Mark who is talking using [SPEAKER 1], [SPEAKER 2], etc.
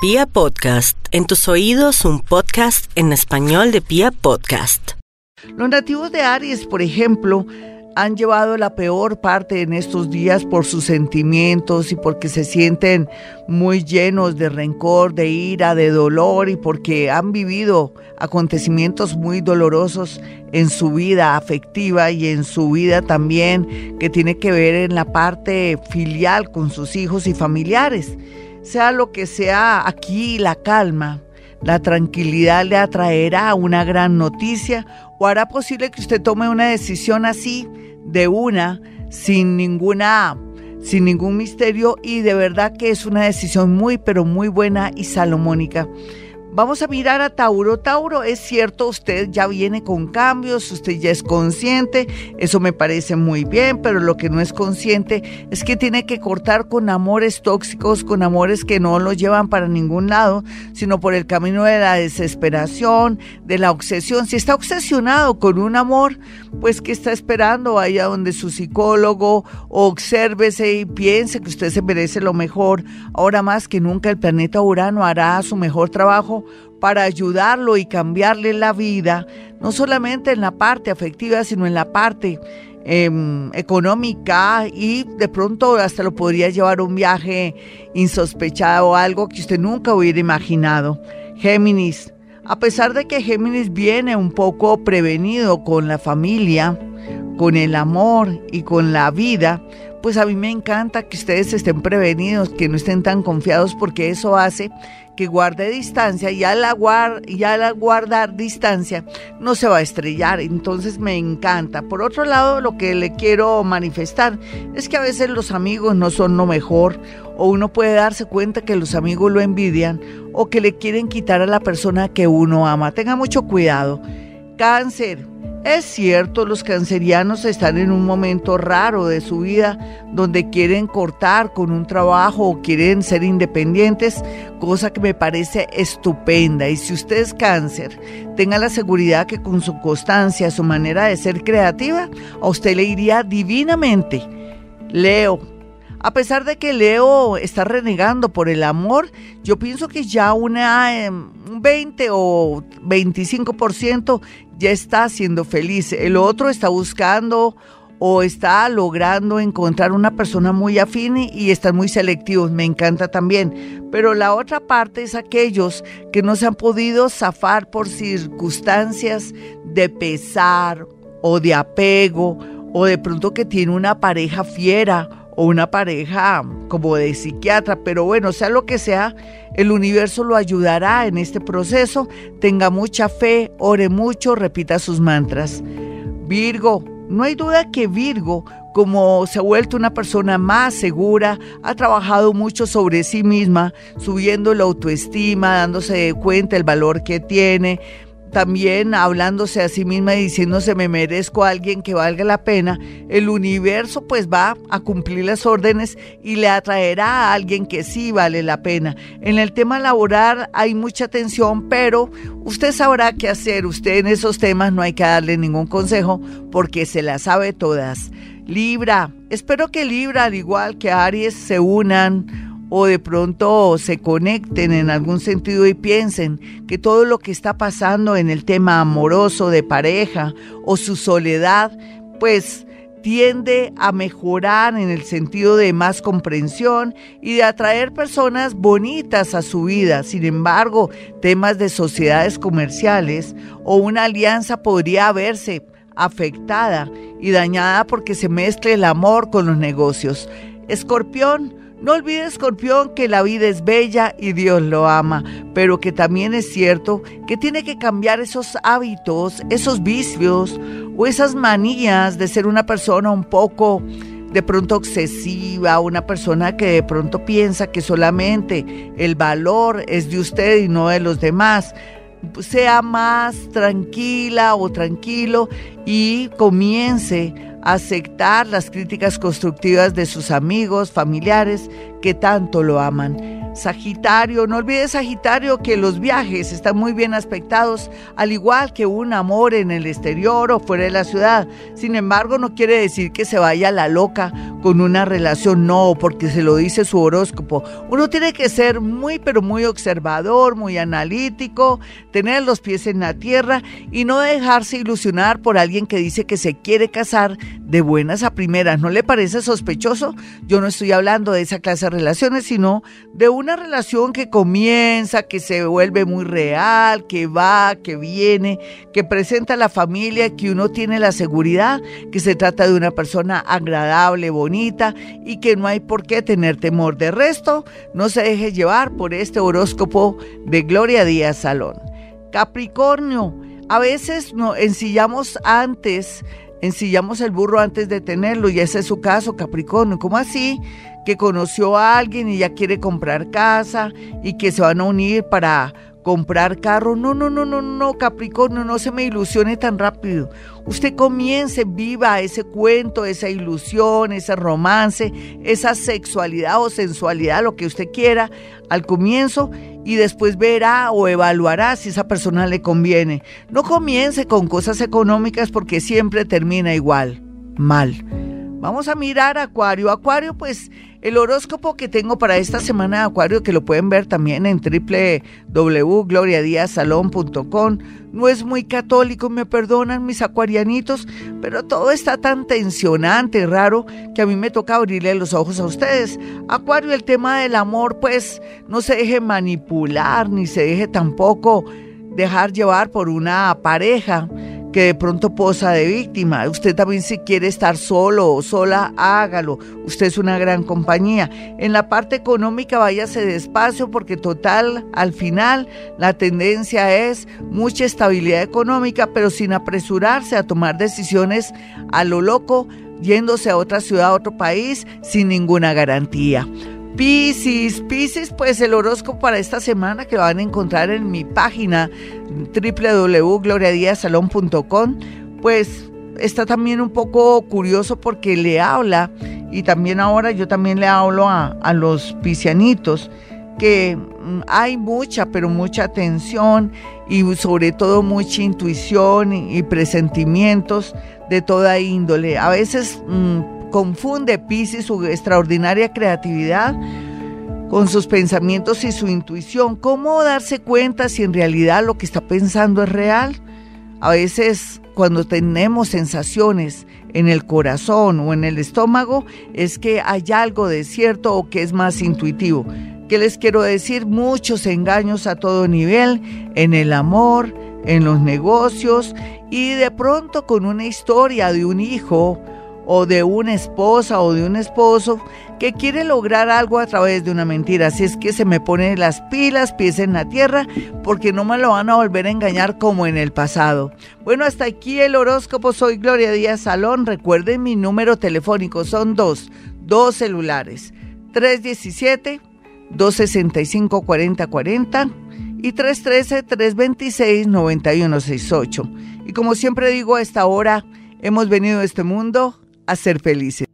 [SPEAKER 1] Pia Podcast, en tus oídos un podcast en español de Pia Podcast.
[SPEAKER 2] Los nativos de Aries, por ejemplo, han llevado la peor parte en estos días por sus sentimientos y porque se sienten muy llenos de rencor, de ira, de dolor y porque han vivido acontecimientos muy dolorosos en su vida afectiva y en su vida también que tiene que ver en la parte filial con sus hijos y familiares. Sea lo que sea aquí, la calma, la tranquilidad le atraerá una gran noticia o hará posible que usted tome una decisión así de una, sin ninguna sin ningún misterio y de verdad que es una decisión muy pero muy buena y salomónica. Vamos a mirar a Tauro. Tauro, es cierto, usted ya viene con cambios, usted ya es consciente, eso me parece muy bien, pero lo que no es consciente es que tiene que cortar con amores tóxicos, con amores que no lo llevan para ningún lado, sino por el camino de la desesperación, de la obsesión. Si está obsesionado con un amor, pues que está esperando? Vaya donde su psicólogo, obsérvese y piense que usted se merece lo mejor. Ahora más que nunca el planeta Urano hará su mejor trabajo para ayudarlo y cambiarle la vida, no solamente en la parte afectiva, sino en la parte em, económica y de pronto hasta lo podría llevar un viaje insospechado, algo que usted nunca hubiera imaginado. Géminis, a pesar de que Géminis viene un poco prevenido con la familia, con el amor y con la vida, pues a mí me encanta que ustedes estén prevenidos, que no estén tan confiados porque eso hace que guarde distancia y al, y al guardar distancia no se va a estrellar. Entonces me encanta. Por otro lado, lo que le quiero manifestar es que a veces los amigos no son lo mejor o uno puede darse cuenta que los amigos lo envidian o que le quieren quitar a la persona que uno ama. Tenga mucho cuidado. Cáncer. Es cierto, los cancerianos están en un momento raro de su vida donde quieren cortar con un trabajo o quieren ser independientes, cosa que me parece estupenda. Y si usted es cáncer, tenga la seguridad que con su constancia, su manera de ser creativa, a usted le iría divinamente. Leo, a pesar de que Leo está renegando por el amor, yo pienso que ya una, em, un 20 o 25% ya está siendo feliz. El otro está buscando o está logrando encontrar una persona muy afín y están muy selectivos, me encanta también. Pero la otra parte es aquellos que no se han podido zafar por circunstancias de pesar o de apego o de pronto que tiene una pareja fiera o una pareja como de psiquiatra, pero bueno, sea lo que sea, el universo lo ayudará en este proceso. Tenga mucha fe, ore mucho, repita sus mantras. Virgo, no hay duda que Virgo, como se ha vuelto una persona más segura, ha trabajado mucho sobre sí misma, subiendo la autoestima, dándose cuenta el valor que tiene, también hablándose a sí misma y diciéndose me merezco a alguien que valga la pena, el universo pues va a cumplir las órdenes y le atraerá a alguien que sí vale la pena. En el tema laboral hay mucha tensión, pero usted sabrá qué hacer. Usted en esos temas no hay que darle ningún consejo porque se las sabe todas. Libra, espero que Libra, al igual que Aries, se unan o de pronto se conecten en algún sentido y piensen que todo lo que está pasando en el tema amoroso de pareja o su soledad, pues tiende a mejorar en el sentido de más comprensión y de atraer personas bonitas a su vida. Sin embargo, temas de sociedades comerciales o una alianza podría verse afectada y dañada porque se mezcle el amor con los negocios. Escorpión, no olvide, escorpión, que la vida es bella y Dios lo ama, pero que también es cierto que tiene que cambiar esos hábitos, esos vicios o esas manías de ser una persona un poco de pronto obsesiva, una persona que de pronto piensa que solamente el valor es de usted y no de los demás. Sea más tranquila o tranquilo y comience aceptar las críticas constructivas de sus amigos, familiares que tanto lo aman. Sagitario, no olvides Sagitario que los viajes están muy bien aspectados, al igual que un amor en el exterior o fuera de la ciudad. Sin embargo, no quiere decir que se vaya la loca con una relación, no, porque se lo dice su horóscopo. Uno tiene que ser muy, pero muy observador, muy analítico, tener los pies en la tierra y no dejarse ilusionar por alguien que dice que se quiere casar de buenas a primeras. ¿No le parece sospechoso? Yo no estoy hablando de esa clase de relaciones, sino de una relación que comienza, que se vuelve muy real, que va, que viene, que presenta a la familia, que uno tiene la seguridad que se trata de una persona agradable, bonita y que no hay por qué tener temor. De resto, no se deje llevar por este horóscopo de Gloria Díaz Salón. Capricornio, a veces no, ensillamos antes ensillamos el burro antes de tenerlo y ese es su caso, Capricornio. ¿Cómo así? Que conoció a alguien y ya quiere comprar casa y que se van a unir para comprar carro. No, no, no, no, no, Capricornio, no se me ilusione tan rápido. Usted comience, viva ese cuento, esa ilusión, ese romance, esa sexualidad o sensualidad, lo que usted quiera al comienzo y después verá o evaluará si esa persona le conviene. No comience con cosas económicas porque siempre termina igual, mal. Vamos a mirar Acuario. Acuario, pues el horóscopo que tengo para esta semana de Acuario, que lo pueden ver también en www.gloriadiazalón.com, no es muy católico, me perdonan mis acuarianitos, pero todo está tan tensionante, raro, que a mí me toca abrirle los ojos a ustedes. Acuario, el tema del amor, pues no se deje manipular, ni se deje tampoco dejar llevar por una pareja que de pronto posa de víctima. Usted también si quiere estar solo o sola, hágalo. Usted es una gran compañía. En la parte económica váyase despacio porque total, al final, la tendencia es mucha estabilidad económica, pero sin apresurarse a tomar decisiones a lo loco, yéndose a otra ciudad, a otro país, sin ninguna garantía. Piscis, Piscis, pues el horóscopo para esta semana que van a encontrar en mi página www.gloriadiasalón.com, pues está también un poco curioso porque le habla, y también ahora yo también le hablo a, a los piscianitos, que mm, hay mucha, pero mucha atención y sobre todo mucha intuición y, presentimientos de toda índole. A veces... Mm, confunde Pisces su extraordinaria creatividad con sus pensamientos y su intuición. ¿Cómo darse cuenta si en realidad lo que está pensando es real? A veces cuando tenemos sensaciones en el corazón o en el estómago es que hay algo de cierto o que es más intuitivo. ¿Qué les quiero decir? Muchos engaños a todo nivel, en el amor, en los negocios y de pronto con una historia de un hijo o de una esposa o de un esposo que quiere lograr algo a través de una mentira. Así es que se me ponen las pilas, pies en la tierra, porque no me lo van a volver a engañar como en el pasado. Bueno, hasta aquí el horóscopo. Soy Gloria Díaz Salón. Recuerden mi número telefónico. Son dos, dos celulares. 317 265 4040 y 313-326-9168. Y como siempre digo, a esta hora hemos venido a este mundo a ser felices.